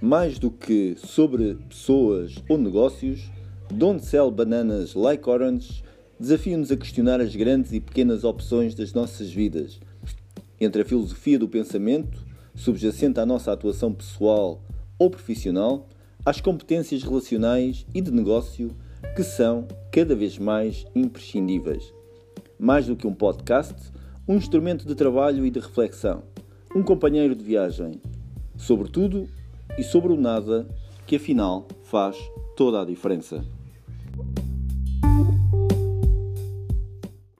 mais do que sobre pessoas ou negócios, Don't Sell Bananas Like Orange desafia-nos a questionar as grandes e pequenas opções das nossas vidas, entre a filosofia do pensamento, subjacente à nossa atuação pessoal ou profissional, às competências relacionais e de negócio que são cada vez mais imprescindíveis. Mais do que um podcast, um instrumento de trabalho e de reflexão, um companheiro de viagem, sobre tudo e sobre o nada, que afinal faz toda a diferença.